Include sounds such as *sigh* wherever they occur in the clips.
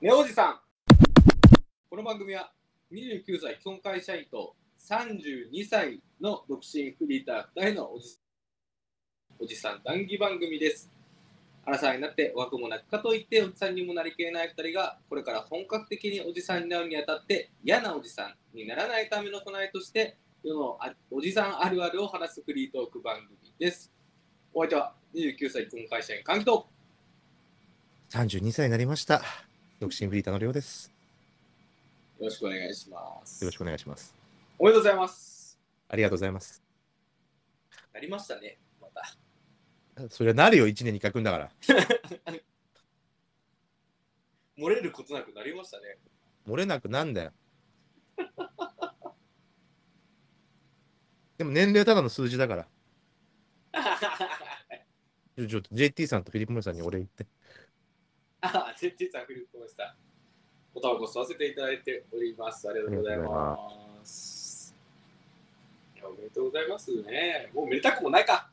ねおじさんこの番組は29歳既婚会社員と32歳の独身フリーター2人のおじおじさん談義番組です。アラサーになって若もなくかといっておじさんにもなりきれない2人がこれから本格的におじさんになるにあたって嫌なおじさんにならないための備えとして世のおじさんあるあるを話すフリートーク番組です。お相手は29歳既婚会社員関東32歳になりました。独身フリーターのりょうです。よろしくお願いします。よろしくお願いします。おめでとうございます。ありがとうございます。なりましたね、また。それはなるよ、1年に書くんだから。*laughs* 漏れることなくなりましたね。漏れなくなんだよ。でも年齢はただの数字だから。*laughs* ちょっと JT さんとフィリップ・モリさんに俺言って。あ、全然さん、フリップました。おタバコ吸わせていただいております。ありがとうございます。いや、おめでとうございますね。もうめでたくもないか。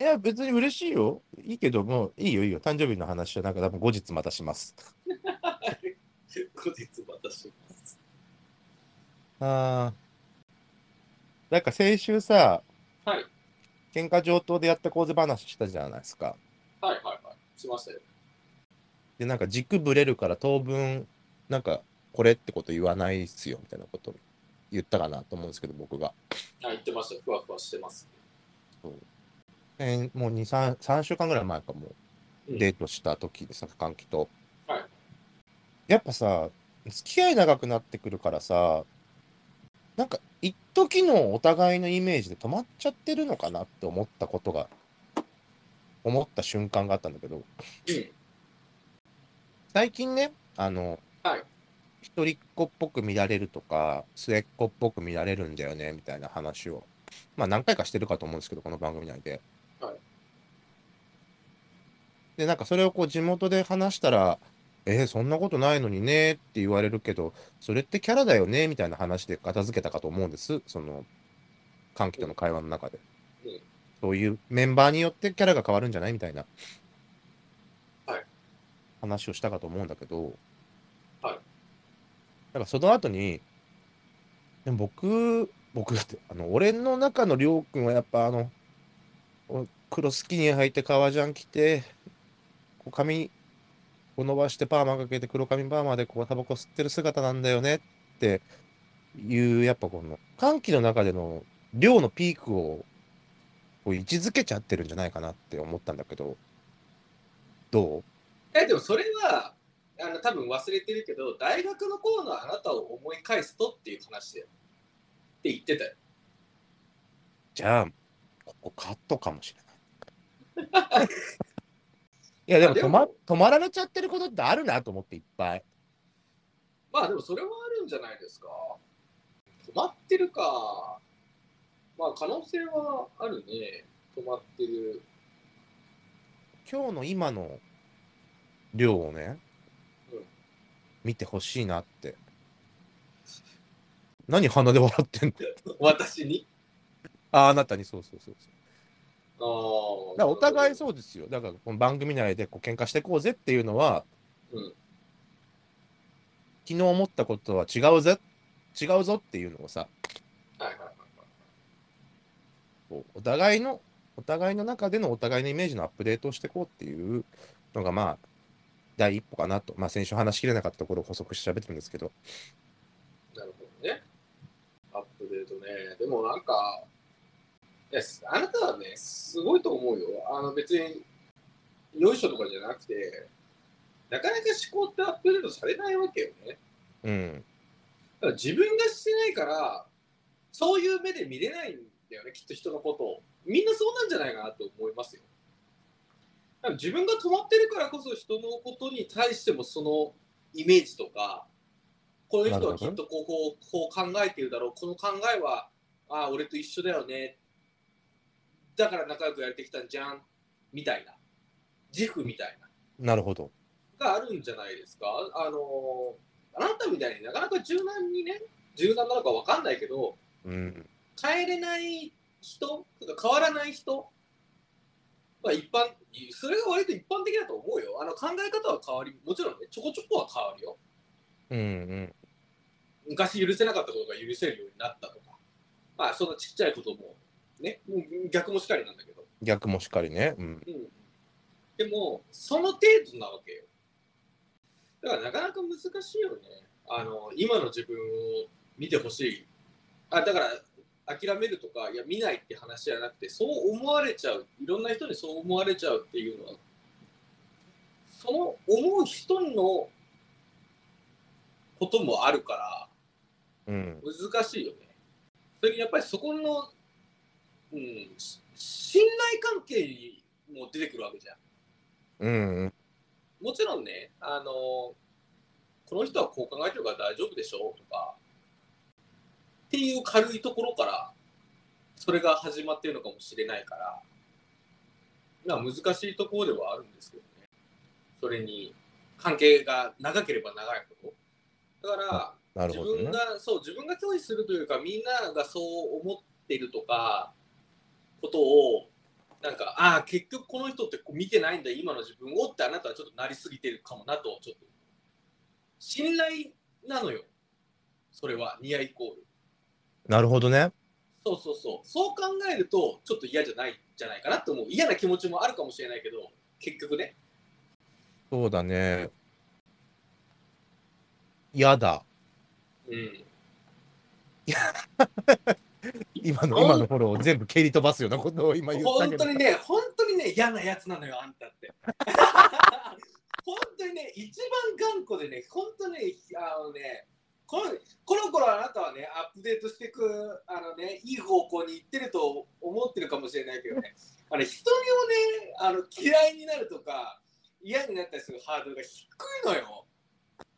いや、別に嬉しいよ。いいけど、もういいよ、いいよ。誕生日の話はなんか多分後日またします。後日またします。あー。なんか先週さ、はい。喧嘩上等でやった構図話したじゃないですか。はいはいはい。しましたよ。で、なんか軸ぶれるから当分、なんかこれってこと言わないっすよみたいなこと言ったかなと思うんですけど、僕が。あ、言ってました。ふわふわしてます。えーもう2、3、3週間ぐらい前かも、うんデートした時でさ、歓喜と。はいやっぱさ、付き合い長くなってくるからさ、なんか一時のお互いのイメージで止まっちゃってるのかなって思ったことが、思った瞬間があったんだけど、うん。最近ね、あの、はい。一人っ子っぽく見られるとか、末っ子っぽく見られるんだよね、みたいな話を、まあ何回かしてるかと思うんですけど、この番組内で。はい。で、なんかそれをこう地元で話したら、えーそんなことないのにねって言われるけど、それってキャラだよね、みたいな話で片付けたかと思うんです。その、歓喜との会話の中で。うん。そういうメンバーによってキャラが変わるんじゃない？みたいな、はい話をしたかと思うんだけど、はい。だからその後に、でも僕、僕だって、あの、俺の中のりょうくんはやっぱあの、お黒スキニー履いて革ジャン着て、こう髪を伸ばしてパーマかけて黒髪パーマでこうタバコ吸ってる姿なんだよねっていう、やっぱこの歓喜の中での量のピークをこう位置づけちゃってるんじゃないかなって思ったんだけど、どう？え、でもそれは、あの、多分忘れてるけど、大学の頃のあなたを思い返すとっていう話だよ。って言ってたよ。じゃあ、ここカットかもしれない。*laughs* いや、でもでも止ま止まられちゃってることってあるなと思っていっぱい。まあでもそれはあるんじゃないですか。止まってるか。まあ可能性はあるね。止まってる。今日の今の量をね、うん見てほしいなって。何鼻で笑ってんの？私に？ああなたにそうそうそうそう。ああ。だからお互いう。そうですよ。だからこの番組内でこう喧嘩していこうぜっていうのは、うん昨日思ったことは違うぜ、違うぞっていうのをさ、はいはいはいお互いの、お互いの中でのお互いのイメージのアップデートをしていこうっていうのが、まあ、第一歩かなと。まあ、先週話しきれなかったところを補足して喋ってるんですけど、なるほどね。アップデートね。でもなんか、いやすあなたはね、すごいと思うよ。あの別に、よいしょとかじゃなくて、なかなか思考ってアップデートされないわけよね。うん。だから自分がしてないから、そういう目で見れないんだよね、きっと人のことを。みんなそうなんじゃないかなと思いますよ。自分が止まってるからこそ人のことに対してもそのイメージとか、この人はきっとこうこうこう考えてるだろう、この考えは、ああ、俺と一緒だよね。だから仲良くやってきたんじゃん、みたいな。自負みたいな。なるほど。があるんじゃないですか。あのあなたみたいになかなか柔軟にね、柔軟なのかわかんないけど、うん。変えれない人とか変わらない人まあ一般、それが割と一般的だと思うよ。あの考え方は変わり、もちろんね、ちょこちょこは変わるよ。うんうん。昔許せなかったことが許せるようになったとか、まあそんなちっちゃいことも、ね、もう逆もしかりなんだけど。逆もしっかりね。うん。うん。でも、その程度なわけよ。だからなかなか難しいよね。あの、今の自分を見てほしい。あ、だから、諦めるとか、いや、見ないって話じゃなくて、そう思われちゃう。いろんな人にそう思われちゃうっていうのは、その思う人のこともあるから、うん。難しいよね。それにやっぱりそこの、うん、し信頼関係にも出てくるわけじゃん。うんうん。もちろんね、あのこの人はこう考えてるから大丈夫でしょうとか、っていう軽いところから、それが始まってるのかもしれないから、まあ難しいところではあるんですけどね。それに関係が長ければ長いほど。だから、ね。分がそう自分が拒否するというかみんながそう思ってるとかことをなんかああ結局この人ってこう見てないんだ今の自分をってあなたはちょっとなりすぎてるかもなとちょっと信頼なのよそれはニアイコールなるほどね。そうそうそうそう考えるとちょっと嫌じゃないんじゃないかなって思う嫌な気持ちもあるかもしれないけど結局ねそうだね。嫌だ。うん *laughs* 今の、今のフォローを全部蹴り飛ばすようなことを今言ったけど本当。にね、本当にね、嫌なやつなのよ、あんたって。*laughs* 本当にね、一番頑固でね、本当に、あのね、このこの頃あなたはね、アップデートしていく、あのね、いい方向に行ってると思ってるかもしれないけどね、*laughs* あれ、人をね、あの嫌いになるとか、嫌になったりするハードルが低いのよ。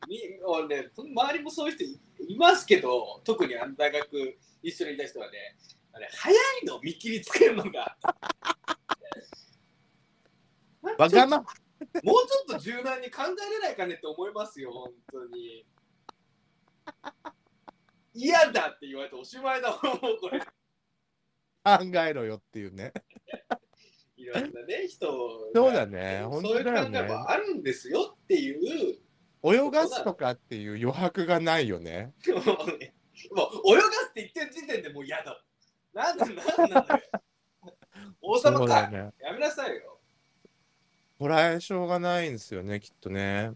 み俺ね、周りもそういう人いいますけど、特にあの大学一緒にいた人はね、あれ早いの見切りつけるのが。*laughs* わがまま。*laughs* もうちょっと柔軟に考えれないかねって思いますよ、本当に。嫌だって言われておしまいだもん、これ。考えろよっていうね。いろんなね、人そうだねそういう本当だよね考えもあるんですよっていう、泳がすとかっていう余白がないよね。もうねもう泳がすって言ってる時点でもう嫌だ。なんだ、なんなんだよ。王様そうだか、よね。やめなさいよ。こらえしょうがないんですよね、きっとね。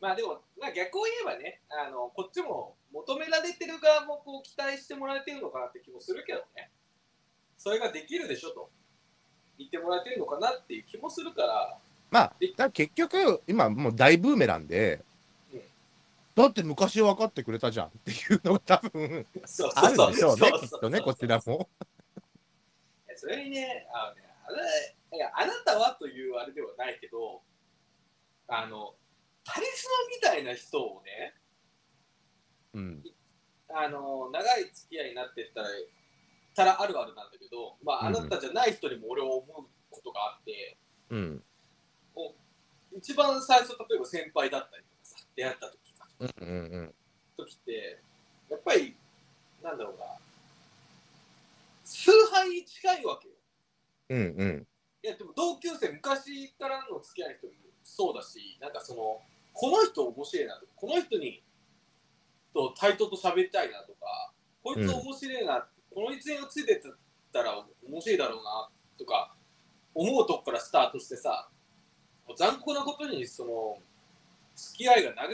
まあでも、まあ、逆を言えばねあの、こっちも求められてる側もこう期待してもらえてるのかなって気もするけどね。それができるでしょと言ってもらえてるのかなっていう気もするから、まあ、だ結局、今もう大ブーメランで、うんだって昔分かってくれたじゃんっていうのが多分そうあるんでしょうね、そうきっとね、こちらも。それにね、あのねあないやあなたはというあれではないけど、あの、カリスマみたいな人をね、うん。あの長い付き合いになってったらたらあるあるなんだけど、まあ、あなたじゃない人にも俺は思うことがあって、うん。一番最初例えば先輩だったりとかさ出会った時かうんうんうん。時ってやっぱりなんだろうな崇拝に近いわけようんうん。いやでも同級生昔からの付き合いの人もそうだしなんかそのこの人面白いなとかこの人にと対等と喋りたいなとかこいつ面白いな、この一年をついてったら面白いだろうなとか思うとこからスタートしてさもう残酷なことにその付き合いが長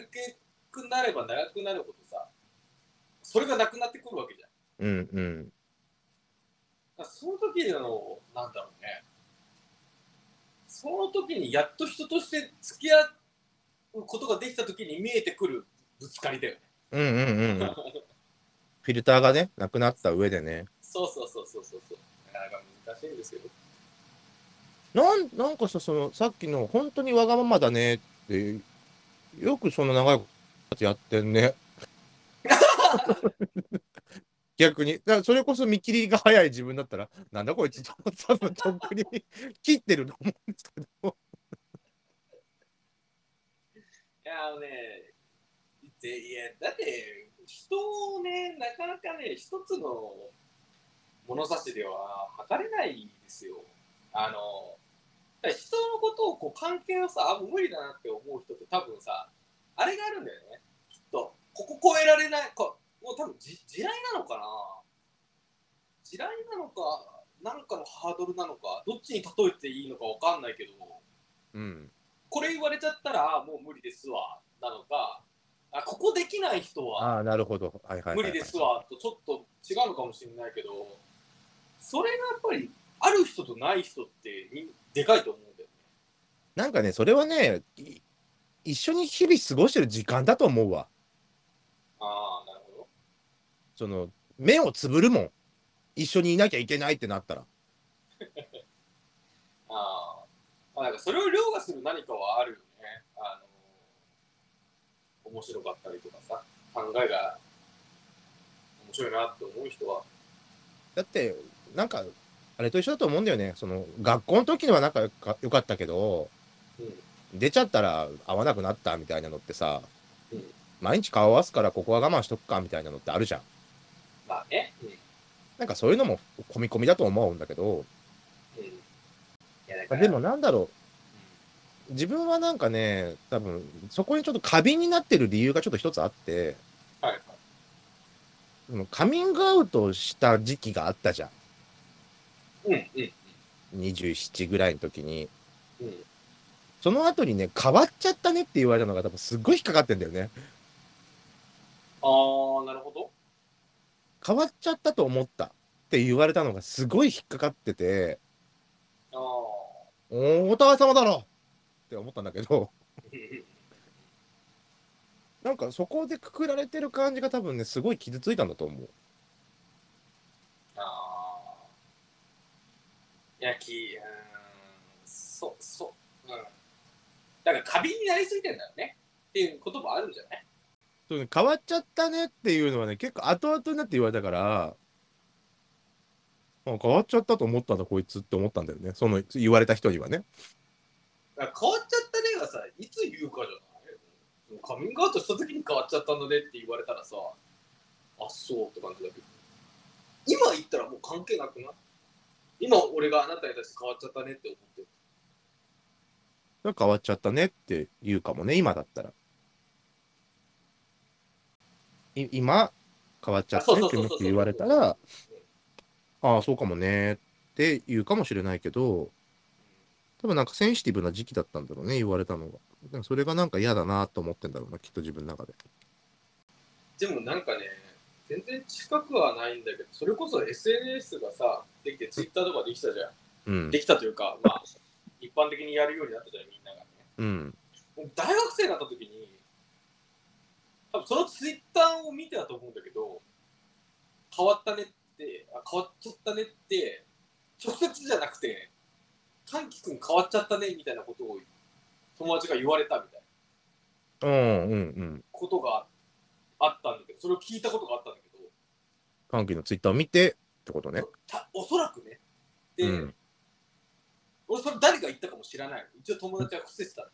くなれば長くなるほどさそれがなくなってくるわけじゃん。うんうん。その時のなんだろうねその時にやっと人として付き合うことができた時に見えてくるぶつかりだよね。うんうんうん。フィルターがね、なくなった上でね。そうそうそうそうそうそう。なかなか難しいんですけど。なんなんかさ、そのさっきの本当にわがままだねって、よくその長いことやってんね。*laughs* 逆に。だそれこそ見切りが早い自分だったら、なんだこいつと、多分とっくに切ってると思うんですけど。いやあのねでいやだって人をねなかなかね一つの物差しでは測れないですよ。あの人のことをこう関係をさあもう無理だなって思う人って多分さあれがあるんだよね。きっと。ここ超えられない。こもう多分じ地雷なのかな？地雷なのかなんかのハードルなのかどっちに例えていいのかわかんないけど。うん。これ言われちゃったらあもう無理ですわなのかあここできない人はああ、なるほど。無理ですわとちょっと違うのかもしれないけどそれがやっぱりある人とない人ってにでかいと思うんだよね。なんかね、それはね、い一緒に日々過ごしてる時間だと思うわ。ああなるほど。その、目をつぶるもん。一緒にいなきゃいけないってなったら。あー、まあなんかそれを凌駕する何かはあるよね。あの面白かったりとかさ考えが面白いなって思う人はだって、なんか、あれと一緒だと思うんだよね。その、学校の時のは仲良か良かったけど、うん出ちゃったら会わなくなったみたいなのってさ、うん毎日顔合わすからここは我慢しとくかみたいなのってあるじゃん。まあね。うんなんかそういうのも込み込みだと思うんだけど、やだからでもなんだろう、自分はなんかね、多分そこにちょっと過敏になってる理由がちょっと一つあって、はいカミングアウトした時期があったじゃん。うんうん27ぐらいの時に。うん。その後にね、変わっちゃったねって言われたのが多分すっごい引っかかってんだよね。ああなるほど。変わっちゃったと思ったって言われたのがすごい引っかかってて。おお互い様だろって思ったんだけど、*laughs* なんかそこでくくられてる感じが多分ね、すごい傷ついたんだと思う。ああ。いや、き、うーん、そ、そ、うん。だから過敏になりすぎてんだよね。っていうこともあるんじゃない？そうね、変わっちゃったねっていうのはね、結構後々になって言われたから、あ変わっちゃったと思ったんだ、こいつって思ったんだよね。その言われた人にはね。変わっちゃったねがさ、いつ言うかじゃない？カミングアウトした時に変わっちゃったんだねって言われたらさ、あ、そうって感じだけど。今言ったらもう関係なくない今俺があなたに対して変わっちゃったねって思ってる。変わっちゃったねって言うかもね、今だったら。い今、変わっちゃったねって言われたら、ああ、そうかもねって言うかもしれないけど、多分なんかセンシティブな時期だったんだろうね、言われたのが。だからそれがなんか嫌だなと思ってんだろうな、きっと自分の中で。でもなんかね、全然近くはないんだけど、それこそ SNS がさ、できて Twitter とかできたじゃん。うんで。きたというか、まあ、一般的にやるようになったじゃん、みんながね。うん。大学生になった時に、多分その Twitter を見てたと思うんだけど、変わったねって、あ変わっちゃったねって、直接じゃなくて、歓喜くん変わっちゃったねみたいなことを友達が言われたみたいなうん、うん、うん。ことがあったんだけど、それを聞いたことがあったんだけど、歓喜のツイッターを見てってことね。たおそらくね。で、うん俺それ誰が言ったかも知らないの。一応友達は伏せてたの。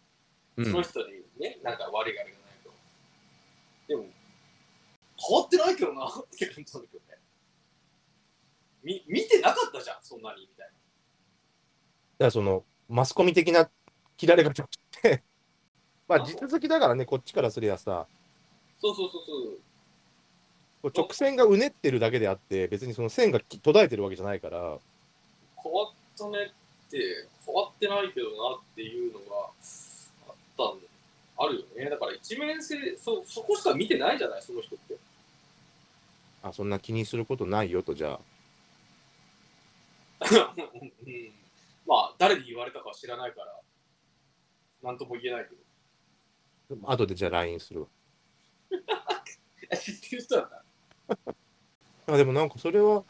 うんその人にね、なんか悪いがあれがないと。でも、変わってないけどなって感じなんだけどね。み見てなかったじゃん、そんなにみたいだからそのマスコミ的な切られ方をして、*laughs* まあ地続きだからね、こっちからすりゃさ、な。そうそうそうそう。直線がうねってるだけであって、別にその線がき途絶えてるわけじゃないから、変わったねって、変わってないけどなっていうのがあったんあるよね。だから一面性、そそこしか見てないじゃない、その人って。あそんな気にすることないよと、じゃあ、うん、*laughs* まあ、誰に言われたかは知らないから、なんとも言えないけど。後でじゃあ LINE するわ。え *laughs* 知ってる人なんだ。あでもなんかそれは、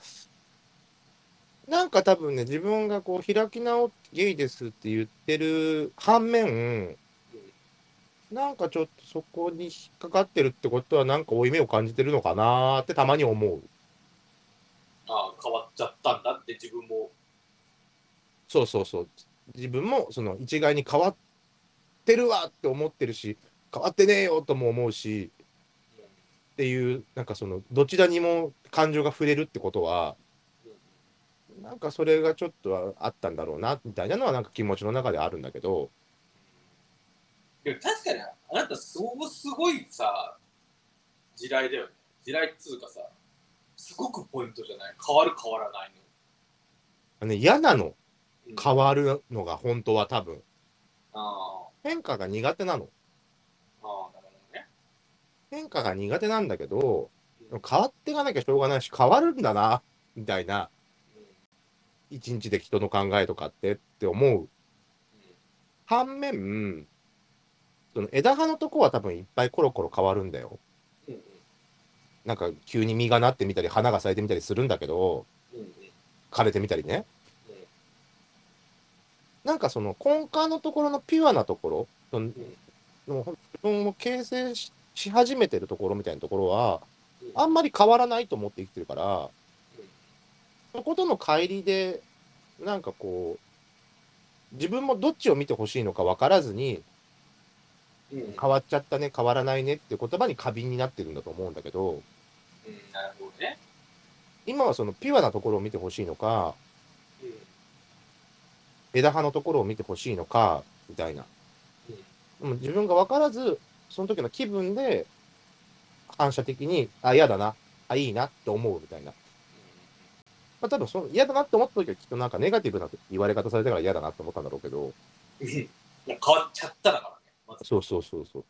なんか多分ね、自分がこう開き直ってゲイですって言ってる反面、なんかちょっとそこに引っかかってるってことは、なんか負い目を感じてるのかなーってたまに思う。ああ、変わっちゃったんだって自分も。そうそうそう。自分もその一概に変わってるわって思ってるし、変わってねえよとも思うし、うんっていう、なんかその、どちらにも感情が触れるってことは、なんかそれがちょっとはあったんだろうなみたいなのはなんか気持ちの中であるんだけどいや確かにあなたそうすごいさ地雷だよね地雷っつうかさすごくポイントじゃない？変わる変わらないね嫌なの。の、うん。変わるのが本当は多分。あ変化が苦手なの。あああなるほどね、変化が苦手なんだけどうん。変わっていかなきゃしょうがないし変わるんだなみたいな。うん。一日で人の考えとかってって思う。反面その枝葉のとこは多分いっぱいコロコロ変わるんだよなんか急に実がなってみたり花が咲いてみたりするんだけど枯れてみたりね。なんかその根幹のところのピュアなところの自分を形成し始めてるところみたいなところはあんまり変わらないと思って生きてるからそことの乖離でなんかこう自分もどっちを見てほしいのか分からずにうん。変わっちゃったね変わらないねっていう言葉に過敏になってるんだと思うんだけど。うんなるほどね。今はそのピュアなところを見てほしいのかうん。枝葉のところを見てほしいのかみたいな。うん。でも自分が分からずその時の気分で反射的にあ嫌だなあいいなって思うみたいな、まあ、多分その嫌だなって思った時はきっとなんかネガティブな言われ方されたから嫌だなって思ったんだろうけど。変わっちゃっただからそうそうそうそう。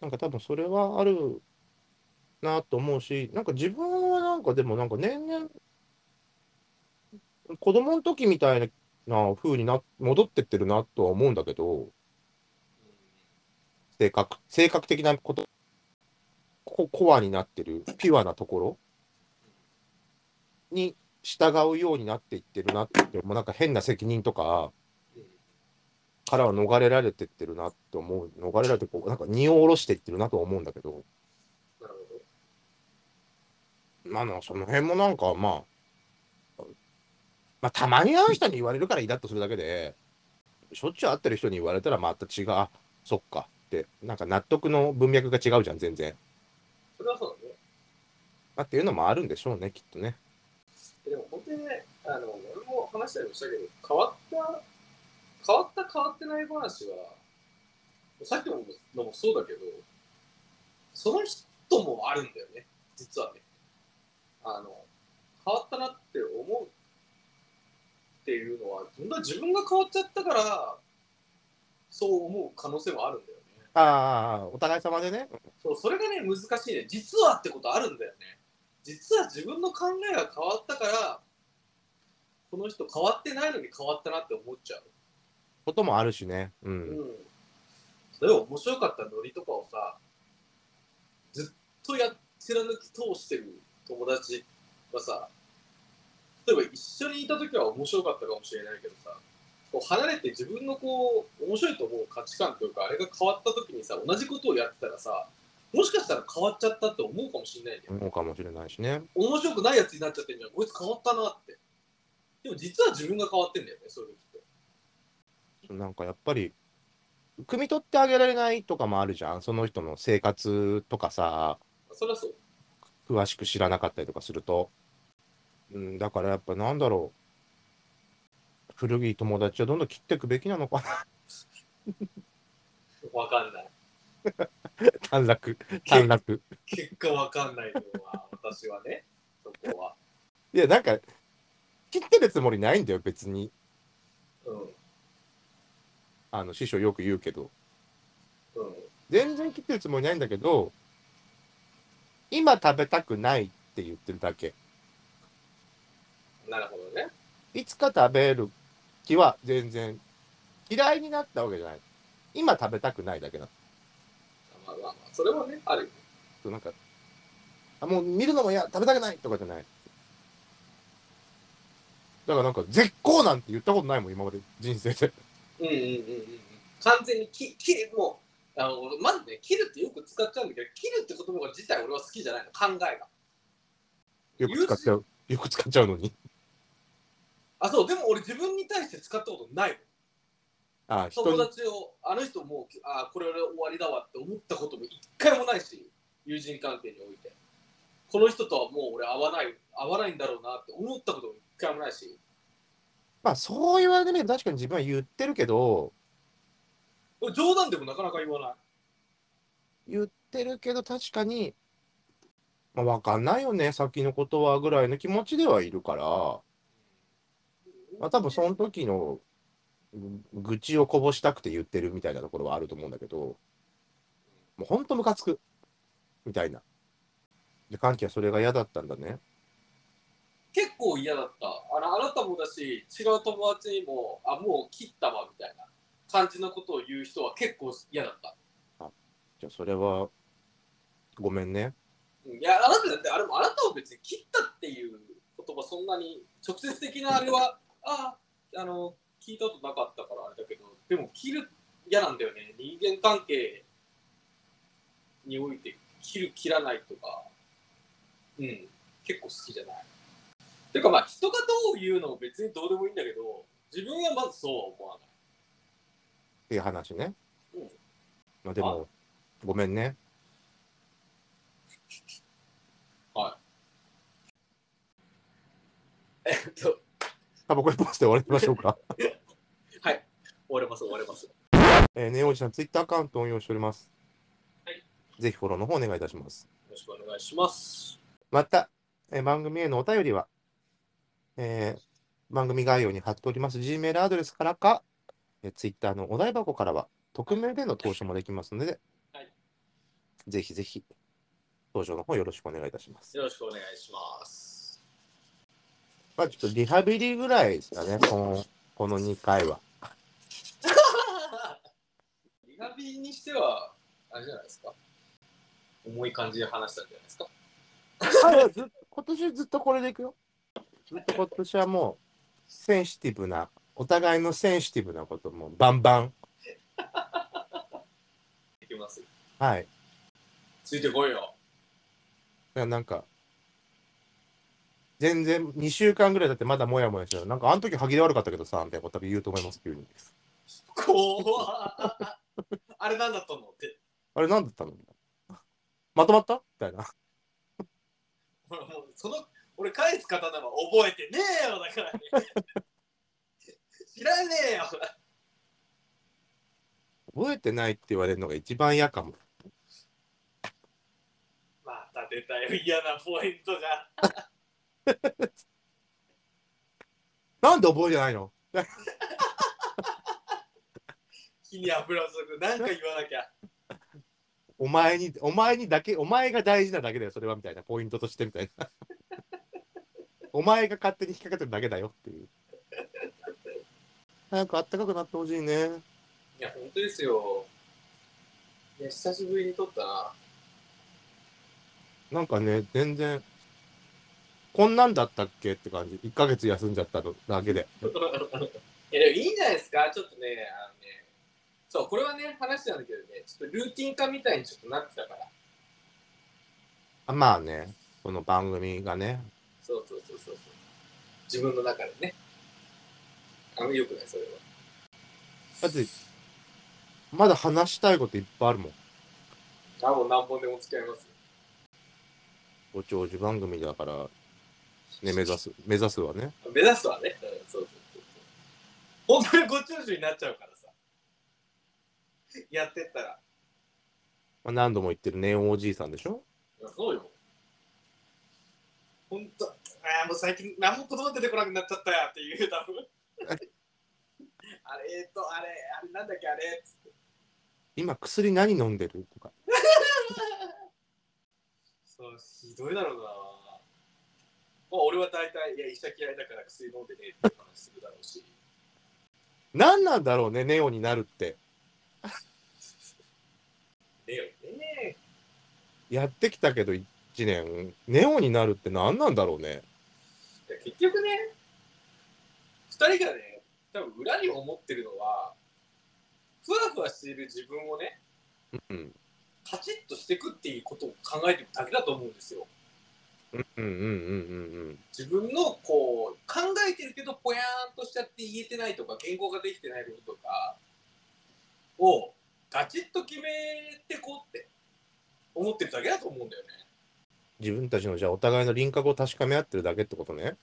なんか多分それはあるなと思うしなんか自分はなんかでもなんか年々子供の時みたいな風にな戻ってってるなとは思うんだけど性格性格的なことココアになってるピュアなところに従うようになっていってるなってもうなんか変な責任とかからは逃れられてってるなって思う逃れられてこうなんか荷を下ろしていってるなとは思うんだけど。なるほどまあその辺もなんかまあまあたまに会う人に言われるからイラッとするだけでしょっちゅう会ってる人に言われたらまた違うあそっかってなんか納得の文脈が違うじゃん全然、それはそうだね。まあ、っていうのもあるんでしょうねきっとね。でも本当にね、あの俺も話したりもしたけど、変わった、変わった、変わってない話は、さっきのもそうだけど、その人もあるんだよね、実はね。あの、変わったなって思うっていうのは、本当は自分が変わっちゃったから、そう思う可能性もあるんだよね。ああお互い様でねそう、それがね、難しいね。実はってことあるんだよね。実は自分の考えが変わったから、この人変わってないのに変わったなって思っちゃう。こともあるしね。ううん。ん。例えば面白かったノリとかをさ、ずっとや貫き通してる友達はさ、例えば一緒にいた時は面白かったかもしれないけどさ、こう離れて自分のこう面白いと思う価値観というかあれが変わった時にさ同じことをやってたらさもしかしたら変わっちゃったって思うかもしれないんだよ、思うかもしれないしね。面白くないやつになっちゃってんじゃん。こいつ変わったなって。でも実は自分が変わってんだよねそういう時なんかやっぱり汲み取ってあげられないとかもあるじゃん。その人の生活とかさ。そそう。詳しく知らなかったりとかすると、うん、だからやっぱなんだろう。古い友達はどんどん切っていくべきなのかな。*laughs* わかんない。短絡短絡結果わかんないのは私はね。そこは。いやなんか切ってるつもりないんだよ別に。うんあの師匠よく言うけど。うん。全然切ってるつもりないんだけど今食べたくないって言ってるだけ。なるほどね。いつか食べる気は全然嫌いになったわけじゃない。今食べたくないだけなの。まあまあまあそれはねあるよなんかあもう見るのも嫌食べたくないとかじゃない。だからなんか絶好なんて言ったことないもん今まで人生でうんうんうんうん。うん完全にき切るもうあの俺まずね切るってよく使っちゃうんだけど切るって言葉自体俺は好きじゃないの考えが。よく使っちゃうよく使っちゃうのに。あそうでも俺自分に対して使ったことないあ友達をあの人もうあこれ俺終わりだわって思ったことも一回もないし友人関係において。この人とはもう俺会わない会わないんだろうなって思ったことも一回もないし。まあそう言われてみると確かに自分は言ってるけど、冗談でもなかなか言わない。言ってるけど確かに、まあわかんないよね、先のことはぐらいの気持ちではいるから、まあ多分その時のうん愚痴をこぼしたくて言ってるみたいなところはあると思うんだけど、もうほんとムカつく、みたいな。で、歓喜はそれが嫌だったんだね。結構嫌だったあの。あなたもだし、違う友達にも、あ、もう切ったわみたいな感じのことを言う人は結構嫌だった。じゃあそれは、ごめんね。うんいや、あなただって、あれもあなたを別に切ったっていう言葉、そんなに直接的なあれは、*laughs* ああの、聞いたことなかったからあれだけど、でも切る嫌なんだよね。人間関係において、切る、切らないとか、うん、結構好きじゃない。てかまあ、人がどう言うのも別にどうでもいいんだけど、自分はまずそうは思わない。っていう話ね。うんまあでも、ごめんね。えっと、タバコ一本して終わりましょうか。*laughs* はい、終われます、終われます。えー、ネオおじさん、ツイッターアカウントを運用しております。はい。ぜひフォローの方お願いいたします。よろしくお願いします。また、えー番組へのお便りは、えー番組概要に貼っております Gmail アドレスからか、えー、Twitter のお題箱からは、匿名での投書もできますので、はいぜひぜひ、投書の方よろしくお願いいたします。よろしくお願いします。まあ、ちょっとリハビリぐらいですかね、このこの2回は。*laughs* リハビリにしては、あれじゃないですか。重い感じで話したんじゃないですか。今年ずっとこれでいくよ。ずっと今年はもう、センシティブな、お互いのセンシティブなこともバンバン。いきます。はい。ついてこいよ。いやなんか、全然2週間ぐらいだってまだモヤモヤしてる。なんかあの時歯切れ悪かったけどさ、みたいなこと多分言うと思います、急に。怖っあれなんだったの？って。あれ、なんだったの？まとまった？みたいな。ほらもうその、俺返す刀は覚えてねえよだからね。知らねえよ。覚えてないって言われるのが一番嫌かも。また出たよ、嫌なポイントが。なんで覚えてないの？火に油を注ぐ。なんか言わなきゃ。お前に、お前にだけ、お前が大事なだけだよ、それはみたいな、ポイントとしてみたいな。お前が勝手に引っ掛けてるだけだよっていう。*laughs* 早くあったかくなってほしいね。いや、本当ですよ。いや、久しぶりに撮ったな。なんかね、全然、こんなんだったっけって感じ。1ヶ月休んじゃったのだけで。*laughs* いや、でもいいんじゃないですかちょっとね、あのね、そう、これはね、話なんだけどね、ちょっとルーティン化みたいにちょっとなってたから。あまあね、この番組がね、そうそうそうそう。自分の中でね。あの、よくない、それは。だって、まだ話したいこといっぱいあるもん。あ、もう何本でも付き合いますよ。ご長寿番組だから、ね、目指す、目指すはね。目指すはね。うんそうそうそうそう。本当にご長寿になっちゃうからさ。やってったら。まあ、何度も言ってるネオンおじいさんでしょ？そうよ。もう最近何も言葉出てこなくなっちゃったやっていう、多分。*laughs* あれ、えっと、あれ、あれなんだっけ、あれつって。今薬何飲んでる？とか。*laughs* そう、ひどいだろうな。まあ、俺は大体、いや、医者嫌いだから薬飲んでねえって話するだろうし。何なんだろうね、ネオになるって。*laughs* ねえよねやってきたけど1年、ネオになるって何なんだろうね。いや結局ね、二人がね、多分裏に思ってるのは、ふわふわしている自分をね、うん。カチッとしていくっていうことを考えてるだけだと思うんですよ。自分のこう考えてるけどぽやーんとしちゃって言えてないとか言語ができてないこととかをガチッと決めてこうって思ってるだけだと思うんだよね。自分たちのじゃあお互いの輪郭を確かめ合ってるだけってことね。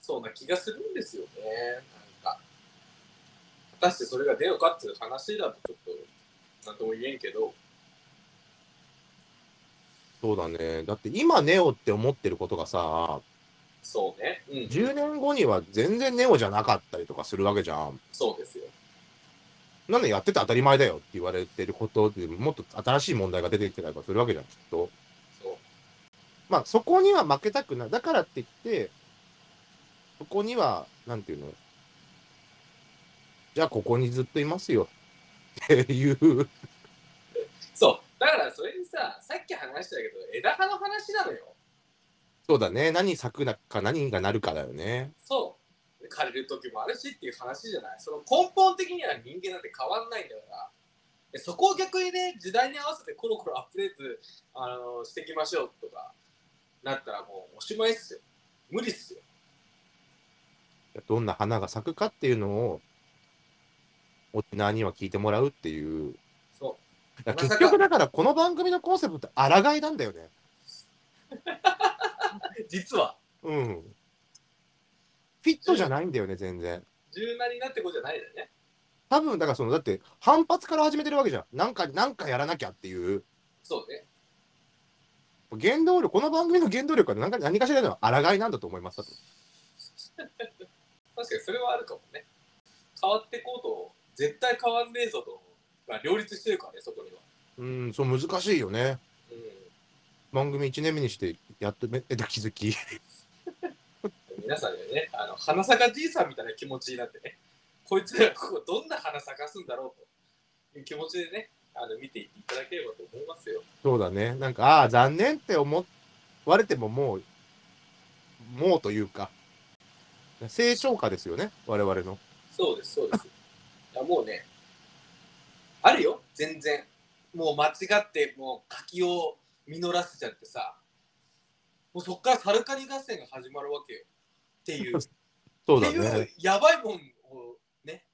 そうな気がするんですよね。なんか。果たしてそれが出ようかっていう話だとちょっと、なんとも言えんけど、そうだね。だって今ネオって思ってることがさ、そうね。うん。10年後には全然ネオじゃなかったりとかするわけじゃん。そうですよ。なんでやってて当たり前だよって言われてることでもっと新しい問題が出てきてたりとかするわけじゃん、きっと。まあそこには負けたくない。だからって言って、そこには、なんていうの？じゃあここにずっといますよっていう。そう。だからそれにさ、さっき話したけど、枝葉の話なのよ。そうだね。何咲くなか何がなるかだよね。そう。枯れる時もあるしっていう話じゃない。その根本的には人間なんて変わんないんだから。でそこを逆にね、時代に合わせてコロコロアップデートあのしていきましょうとかなったらもうおしまいっすよ。無理っすよ。どんな花が咲くかっていうのを、沖縄には聞いてもらうっていう。そう。結局だからこの番組のコンセプトって抗いなんだよね。*laughs* 実は、うん。フィットじゃないんだよね、全然。柔軟になってこうじゃないんだよね。多分だからそのだって反発から始めてるわけじゃん。なんかなんかやらなきゃっていうそうね。原動力この番組の原動力は何か何かしらの抗いなんだと思います。*laughs* 確かにそれはあるかもね。変わってこうと、絶対変わんねえぞと、まあ、両立してるからね、そこには。うん、そう難しいよね。うん。番組1年目にしてやっとめえっと気づき。皆さんにはね、あの花咲かじいさんみたいな気持ちになってね、こいつらがここどんな花咲かすんだろうという気持ちでね、あの見ていただければと思いますよ。そうだね。なんかああ残念って思われてももうもうというか成長歌ですよね我々の。そうです、そうです。*laughs* いやもうね、あるよ、全然。もう間違って、もう柿を実らせちゃってさ、もうそっからサルカニ合戦が始まるわけよ。*laughs* っていう。そうだっていうね。やばいもんをね、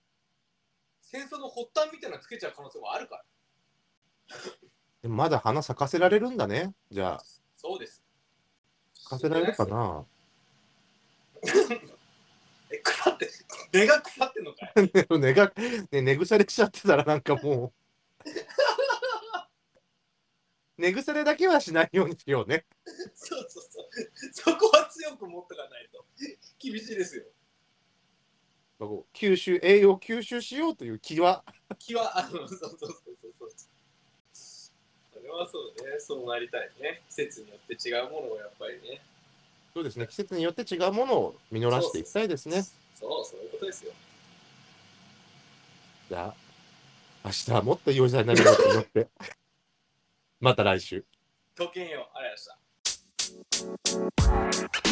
戦争の発端みたいなのつけちゃう可能性もあるから。でもまだ花咲かせられるんだね。じゃあそうです。咲かせられるかな。*laughs* え、腐って、根が腐ってんのかい？*laughs* 根が、ね、寝腐れしちゃってたらなんかもう *laughs* 寝腐れだけはしないようにしようね。そうそうそう。そこは強く持っとかないと厳しいですよ。こう吸収栄養吸収しようという気は気は、あの、そうそうそうはそうね、そうなりたいね。季節によって違うものをやっぱりね。そうですね、季節によって違うものを実らしていきたいですね。そう、そういうことですよ。じゃあ、明日はもっといいおじになるよと思って。*laughs* また来週。とけんよ。ありがとうございました。